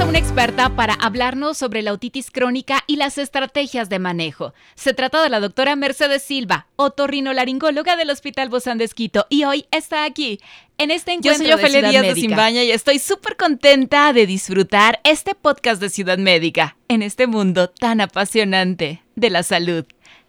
A una experta para hablarnos sobre la otitis crónica y las estrategias de manejo. Se trata de la doctora Mercedes Silva, otorrinolaringóloga del Hospital Bozán de Esquito, y hoy está aquí en este encuentro Yo soy Ofelia Díaz de Simbaña y estoy súper contenta de disfrutar este podcast de Ciudad Médica en este mundo tan apasionante de la salud.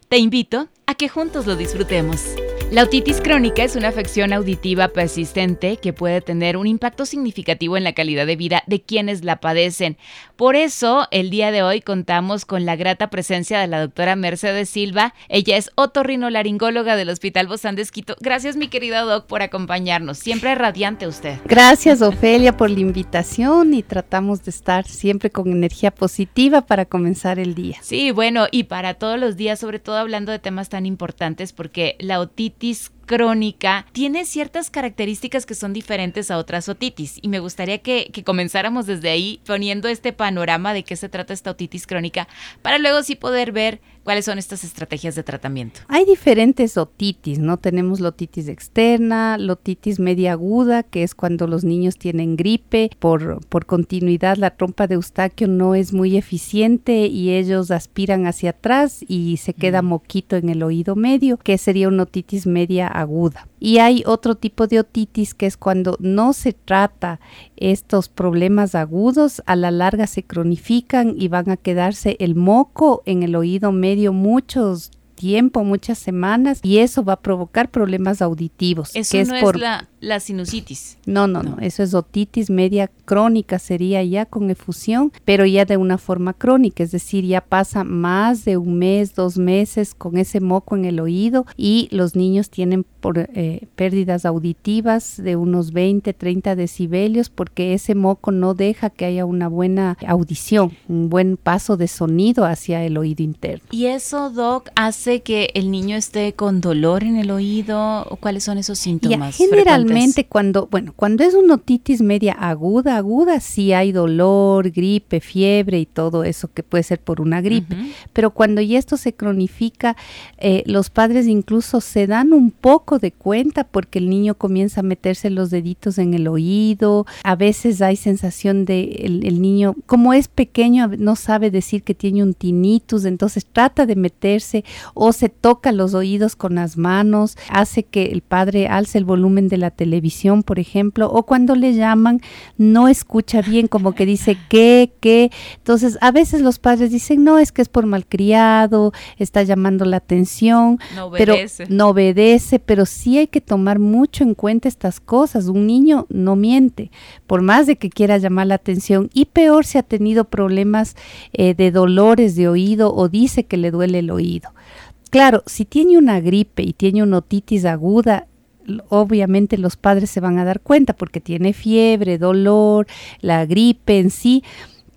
Te invito a que juntos lo disfrutemos. La otitis crónica es una afección auditiva persistente que puede tener un impacto significativo en la calidad de vida de quienes la padecen. Por eso, el día de hoy contamos con la grata presencia de la doctora Mercedes Silva. Ella es otorrinolaringóloga del Hospital Bozán de Esquito. Gracias, mi querida doc, por acompañarnos. Siempre radiante usted. Gracias, Ofelia, por la invitación y tratamos de estar siempre con energía positiva para comenzar el día. Sí, bueno, y para todos los días, sobre todo hablando de temas tan importantes, porque la otitis otitis crónica tiene ciertas características que son diferentes a otras otitis y me gustaría que, que, comenzáramos desde ahí poniendo este panorama de qué se trata esta otitis crónica para luego sí poder ver cuáles son estas estrategias de tratamiento. Hay diferentes otitis, ¿no? Tenemos la otitis externa, la otitis media aguda, que es cuando los niños tienen gripe, por, por continuidad la trompa de Eustaquio no es muy eficiente y ellos aspiran hacia atrás y se queda moquito en el oído medio, que sería una otitis media aguda. Y hay otro tipo de otitis que es cuando no se trata estos problemas agudos, a la larga se cronifican y van a quedarse el moco en el oído medio muchos tiempo, muchas semanas, y eso va a provocar problemas auditivos. Eso que no es, por... la, la, sinusitis. No, no, no, eso es otitis media crónica, sería ya con efusión, pero ya de una forma crónica, es decir, ya pasa más de un mes, dos meses con ese moco en el oído y los niños tienen por, eh, pérdidas auditivas de unos 20, 30 decibelios porque ese moco no deja que haya una buena audición, un buen paso de sonido hacia el oído interno. ¿Y eso, Doc, hace que el niño esté con dolor en el oído o cuáles son esos síntomas? Ya, generalmente cuando, bueno, cuando es una otitis media aguda, aguda sí hay dolor, gripe, fiebre y todo eso que puede ser por una gripe, uh -huh. pero cuando ya esto se cronifica, eh, los padres incluso se dan un poco de cuenta porque el niño comienza a meterse los deditos en el oído, a veces hay sensación de el, el niño, como es pequeño, no sabe decir que tiene un tinnitus, entonces trata de meterse o se toca los oídos con las manos, hace que el padre alce el volumen de la televisión, por ejemplo, o cuando le llaman no escucha bien, como que dice qué, qué. Entonces, a veces los padres dicen, no, es que es por malcriado, está llamando la atención, no obedece. pero no obedece, pero sí hay que tomar mucho en cuenta estas cosas. Un niño no miente, por más de que quiera llamar la atención, y peor si ha tenido problemas eh, de dolores de oído o dice que le duele el oído. Claro, si tiene una gripe y tiene una otitis aguda, obviamente los padres se van a dar cuenta porque tiene fiebre, dolor, la gripe en sí,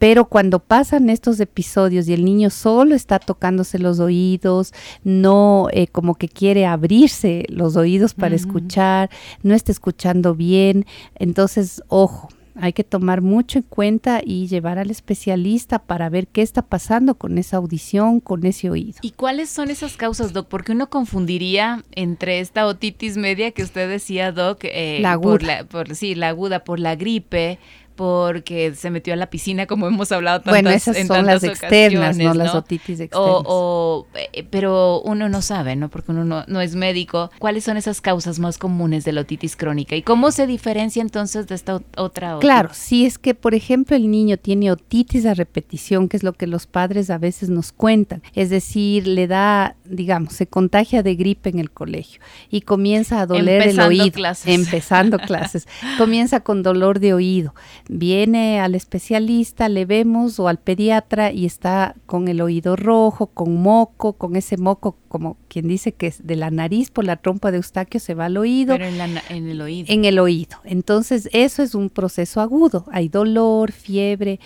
pero cuando pasan estos episodios y el niño solo está tocándose los oídos, no eh, como que quiere abrirse los oídos para uh -huh. escuchar, no está escuchando bien, entonces ojo, hay que tomar mucho en cuenta y llevar al especialista para ver qué está pasando con esa audición, con ese oído. ¿Y cuáles son esas causas, Doc? Porque uno confundiría entre esta otitis media que usted decía, Doc, eh, la aguda. Por la, por, sí, la aguda, por la gripe, porque se metió a la piscina, como hemos hablado tantas, Bueno, esas en son las externas, no, las otitis externas. O, o, eh, pero uno no sabe, ¿no? Porque uno no, no, es médico. ¿Cuáles son esas causas más comunes de la otitis crónica? ¿Y cómo se diferencia entonces de esta otra otitis? Claro, si es que, por ejemplo, el niño tiene otitis a repetición, que es lo que los padres a veces nos cuentan, es decir, le da, digamos, se contagia de gripe en el colegio y comienza a doler empezando el oído. Clases. Empezando clases. comienza con dolor de oído viene al especialista, le vemos o al pediatra y está con el oído rojo, con moco, con ese moco como quien dice que es de la nariz por la trompa de Eustaquio se va al oído. Pero en, la, en, el oído. En el oído. Entonces, eso es un proceso agudo. Hay dolor, fiebre,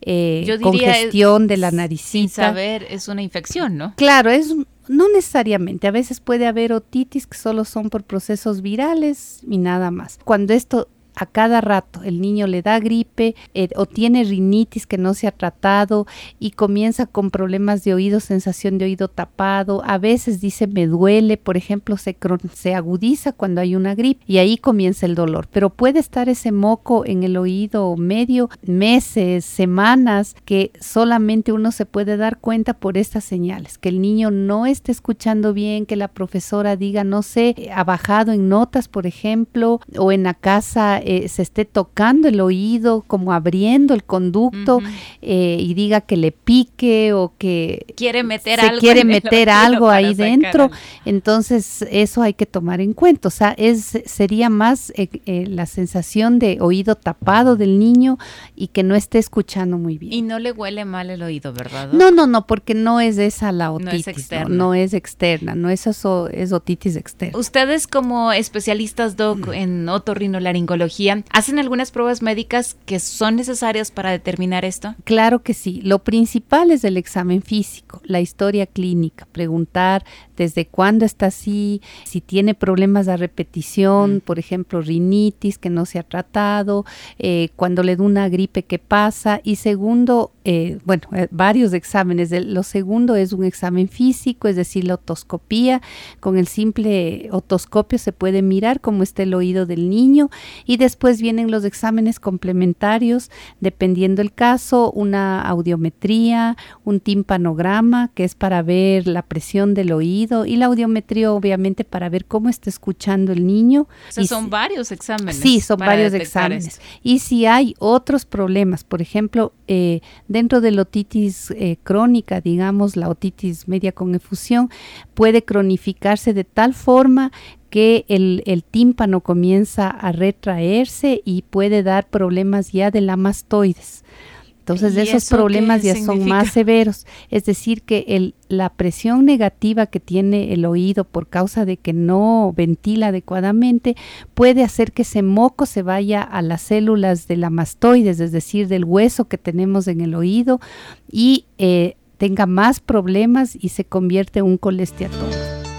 eh, Yo congestión es, de la naricita. Sin saber, es una infección, ¿no? Claro, es no necesariamente, a veces puede haber otitis que solo son por procesos virales y nada más. Cuando esto a cada rato. El niño le da gripe eh, o tiene rinitis que no se ha tratado y comienza con problemas de oído, sensación de oído tapado. A veces dice me duele, por ejemplo, se, se agudiza cuando hay una gripe y ahí comienza el dolor. Pero puede estar ese moco en el oído medio meses, semanas, que solamente uno se puede dar cuenta por estas señales, que el niño no esté escuchando bien, que la profesora diga, no sé, ha bajado en notas, por ejemplo, o en la casa eh, se esté tocando el oído, como abriendo el conducto eh, y diga que le pique o que quiere meter se algo, quiere meter algo ahí dentro. Entonces eso hay que tomar en cuenta. O sea, es sería más eh, la sensación de oído tapado del niño y que no esté escuchando muy bien. Y no le huele mal el oído, ¿verdad? No, no, no, porque no es esa la otitis, no es externa, no, es, externa, no es eso, es otitis externa. Ustedes como especialistas doc en otorrinolaringología ¿Hacen algunas pruebas médicas que son necesarias para determinar esto? Claro que sí. Lo principal es el examen físico, la historia clínica, preguntar desde cuándo está así, si tiene problemas de repetición, mm. por ejemplo, rinitis que no se ha tratado, eh, cuando le da una gripe, ¿qué pasa? Y segundo, eh, bueno, eh, varios exámenes. Lo segundo es un examen físico, es decir, la otoscopía. Con el simple otoscopio se puede mirar cómo está el oído del niño y después vienen los exámenes complementarios, dependiendo el caso, una audiometría, un timpanograma, que es para ver la presión del oído, y la audiometría, obviamente, para ver cómo está escuchando el niño. O sea, son varios exámenes. Sí, son varios exámenes. Y si hay otros problemas, por ejemplo, eh, dentro de la otitis eh, crónica, digamos, la otitis media con efusión, puede cronificarse de tal forma que el, tímpano comienza a retraerse y puede dar problemas ya de la mastoides. Entonces esos problemas ya son más severos. Es decir, que el, la presión negativa que tiene el oído por causa de que no ventila adecuadamente puede hacer que ese moco se vaya a las células de la mastoides, es decir, del hueso que tenemos en el oído y eh, tenga más problemas y se convierte en un colesteatoma.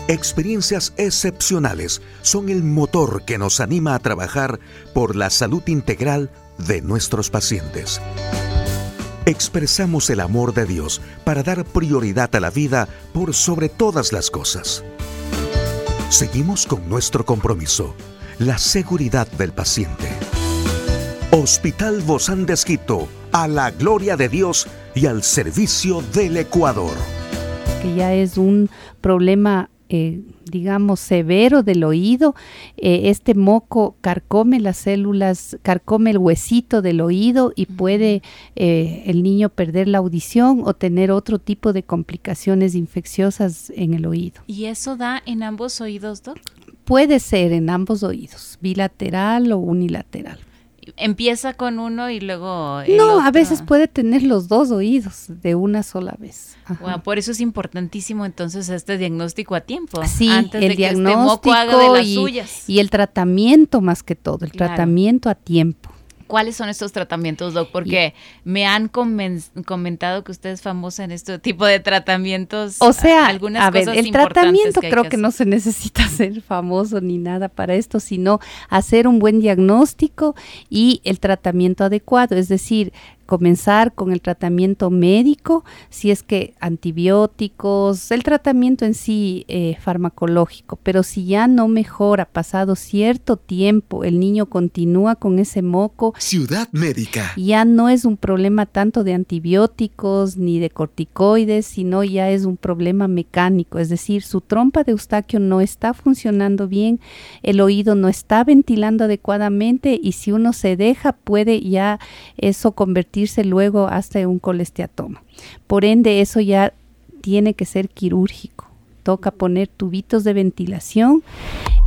Experiencias excepcionales son el motor que nos anima a trabajar por la salud integral de nuestros pacientes. Expresamos el amor de Dios para dar prioridad a la vida por sobre todas las cosas. Seguimos con nuestro compromiso, la seguridad del paciente. Hospital Bozán de Esquito, a la gloria de Dios y al servicio del Ecuador. Que ya es un problema eh, digamos, severo del oído. Eh, este moco carcome las células, carcome el huesito del oído y puede eh, el niño perder la audición o tener otro tipo de complicaciones infecciosas en el oído. ¿Y eso da en ambos oídos, Doc? Puede ser en ambos oídos, bilateral o unilateral empieza con uno y luego... no, a veces puede tener los dos oídos de una sola vez. por eso es importantísimo entonces este diagnóstico a tiempo. Sí, antes el de este diagnóstico de las y, y, el tratamiento más que todo, el tratamiento a tiempo. ¿Cuáles son estos tratamientos, Doc? Porque me han comentado que usted es famosa en este tipo de tratamientos. O sea, algunas a ver, el tratamiento creo que, no se necesita ser famoso ni nada para esto, sino hacer un buen diagnóstico y el tratamiento adecuado. Es decir, comenzar con el tratamiento médico, si es que antibióticos, el tratamiento en sí eh, farmacológico, pero si ya no mejora, pasado cierto tiempo, el niño continúa con ese moco. Ciudad médica. Ya no es un problema tanto de antibióticos ni de corticoides, sino ya es un problema mecánico, es decir, su trompa de eustaquio no está funcionando bien, el oído no está ventilando adecuadamente y si uno se deja puede ya eso convertirse luego hasta un colesteatoma. Por ende, eso ya tiene que ser quirúrgico. Toca poner tubitos de ventilación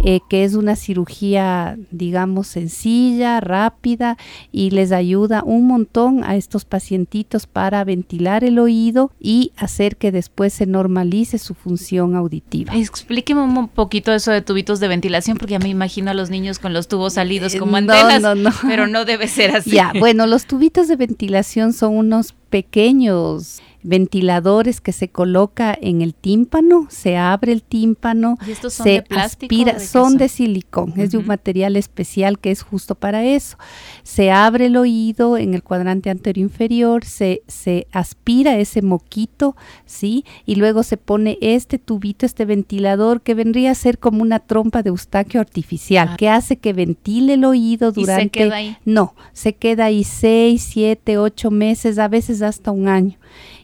eh, que es una cirugía, digamos, sencilla, rápida y les ayuda un montón a estos pacientitos para ventilar el oído y hacer que después se normalice su función auditiva. Explíqueme un poquito eso de tubitos de ventilación, porque ya me imagino a los niños con los tubos salidos como eh, antenas, no, no, pero no debe ser así. Ya, bueno, los tubitos de ventilación son unos pequeños ventiladores que se coloca en el tímpano, se abre el tímpano, se aspira, son de silicón, es de un material especial que es justo para eso. Se abre el oído en el cuadrante anterior inferior, se, se aspira ese moquito, ¿sí? Y luego se pone este tubito, este ventilador que vendría a ser como una trompa de eustaquio artificial, ah. que hace que ventile el oído durante... ¿Y se queda ahí? No, se queda ahí seis, siete, ocho meses, a veces hasta un año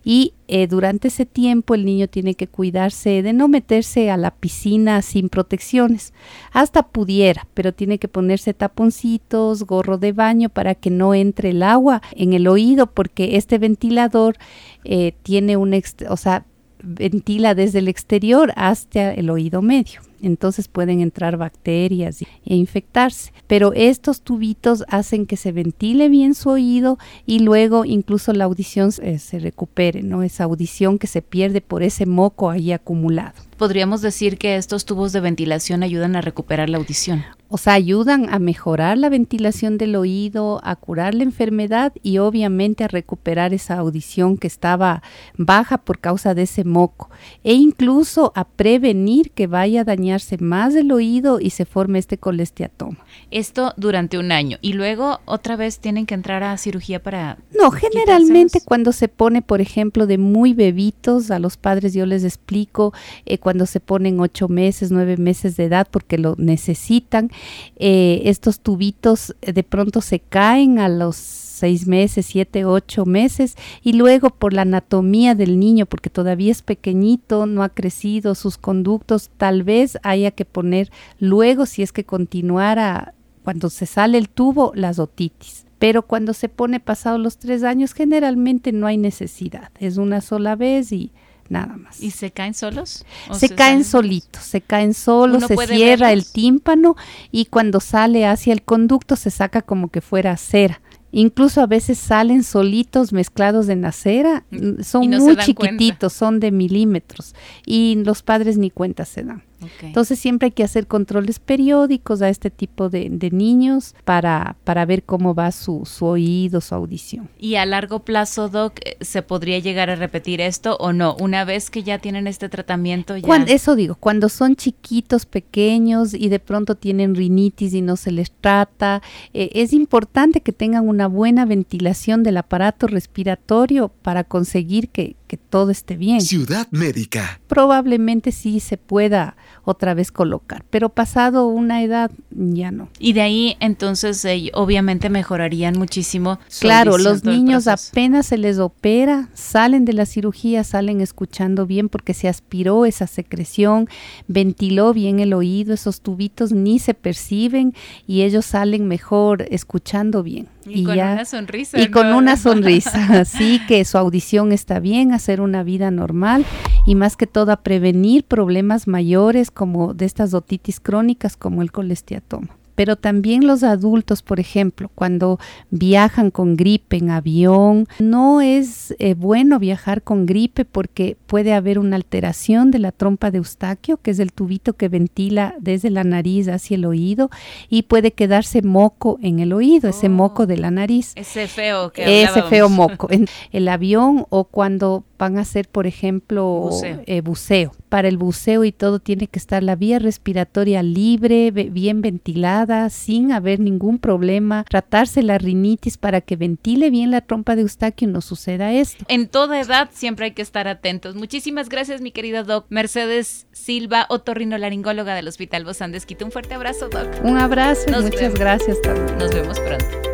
y eh, durante ese tiempo el niño tiene que cuidarse de no meterse a la piscina sin protecciones. Hasta pudiera, pero tiene que ponerse taponcitos, gorro de baño para que no entre el agua en el oído porque este ventilador eh, tiene un, o sea, ventila desde el exterior hasta el oído medio. Entonces pueden entrar bacterias e infectarse. Pero estos tubitos hacen que se ventile bien su oído y luego incluso la audición se, se recupere, ¿no? Esa audición que se pierde por ese moco ahí acumulado. Podríamos decir que estos tubos de ventilación ayudan a recuperar la audición o sea, ayudan a mejorar la ventilación del oído, a curar la enfermedad y obviamente a recuperar esa audición que estaba baja por causa de ese moco e incluso a prevenir que vaya a dañarse más el oído y se forme este colesteatoma. Esto durante un año y luego otra vez tienen que entrar a cirugía para... No, generalmente cuando se pone, por ejemplo, de muy bebitos, a los padres yo les explico, eh, cuando se ponen ocho meses, nueve meses de edad porque lo necesitan, eh, estos tubitos de pronto se caen a los seis meses, siete, ocho meses, y luego por la anatomía del niño, porque todavía es pequeñito, no ha crecido sus conductos, tal vez haya que poner luego, si es que continuara, cuando se sale el tubo, las otitis. Pero cuando se pone pasado los tres años, generalmente no hay necesidad, es una sola vez y nada más. ¿Y se caen solos? Se, caen solitos, se caen solos, se cierra el tímpano y cuando sale hacia el conducto se saca como que fuera cera. Incluso a veces salen solitos mezclados en la cera, son muy chiquititos, son de milímetros y los padres ni cuenta se dan. Entonces siempre hay que hacer controles periódicos a este tipo de, niños para, para ver cómo va su, su, oído, su audición. ¿Y a largo plazo, Doc, eh, se podría llegar a repetir esto o no? Una vez que ya tienen este tratamiento ya... eso digo, cuando son chiquitos, pequeños y de pronto tienen rinitis y no se les trata, eh, es importante que tengan una buena ventilación del aparato respiratorio para conseguir que, que todo esté bien. Ciudad médica. Probablemente sí se pueda otra vez colocar, pero pasado una edad ya no. Y de ahí entonces obviamente mejorarían muchísimo. claro, los niños apenas se les opera, salen de la cirugía, salen escuchando bien porque se aspiró esa secreción, ventiló bien el oído, esos tubitos ni se perciben y ellos salen mejor escuchando bien. Y, con una sonrisa. Y con una sonrisa, así que su audición está bien, hacer una vida normal y más que todo a prevenir problemas mayores como de estas otitis crónicas como el colesteatoma pero también los adultos, por ejemplo, cuando viajan con gripe en avión, no es eh, bueno viajar con gripe porque puede haber una alteración de la trompa de Eustaquio, que es el tubito que ventila desde la nariz hacia el oído, y puede quedarse moco en el oído, ese moco oh. de la nariz. Ese feo que Ese feo moco. En el avión o cuando van a hacer, por ejemplo, eh, buceo. Para el buceo y todo tiene que estar la vía respiratoria libre, bien ventilada, sin haber ningún problema. Tratarse la rinitis para que ventile bien la trompa de Eustaquio y no suceda esto. En toda edad siempre hay que estar atentos. Muchísimas gracias, mi querida Doc. Mercedes Silva, otorrinolaringóloga del Hospital Bozán de Un fuerte abrazo, Doc. Un abrazo y muchas gracias también. Nos vemos pronto.